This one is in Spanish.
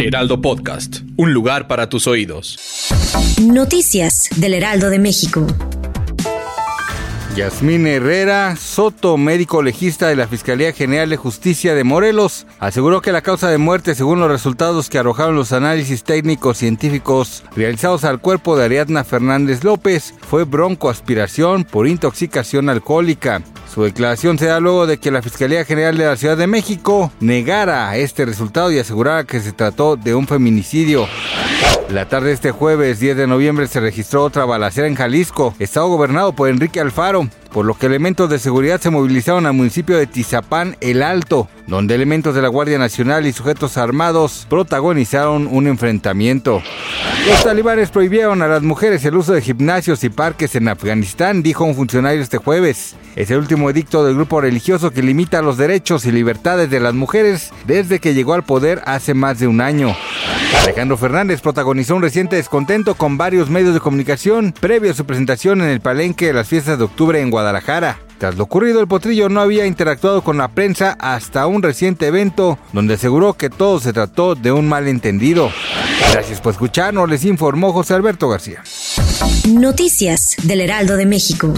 Heraldo Podcast, un lugar para tus oídos. Noticias del Heraldo de México. Yasmín Herrera Soto, médico legista de la Fiscalía General de Justicia de Morelos, aseguró que la causa de muerte, según los resultados que arrojaron los análisis técnicos científicos realizados al cuerpo de Ariadna Fernández López, fue broncoaspiración por intoxicación alcohólica. Su declaración se da luego de que la Fiscalía General de la Ciudad de México negara este resultado y asegurara que se trató de un feminicidio. La tarde de este jueves 10 de noviembre se registró otra balacera en Jalisco, estado gobernado por Enrique Alfaro, por lo que elementos de seguridad se movilizaron al municipio de Tizapán el Alto, donde elementos de la Guardia Nacional y sujetos armados protagonizaron un enfrentamiento. Los talibanes prohibieron a las mujeres el uso de gimnasios y parques en Afganistán, dijo un funcionario este jueves. Es el último edicto del grupo religioso que limita los derechos y libertades de las mujeres desde que llegó al poder hace más de un año. Alejandro Fernández protagonizó un reciente descontento con varios medios de comunicación previo a su presentación en el palenque de las fiestas de octubre en Guadalajara. Tras lo ocurrido, el potrillo no había interactuado con la prensa hasta un reciente evento donde aseguró que todo se trató de un malentendido. Gracias por escucharnos, les informó José Alberto García. Noticias del Heraldo de México.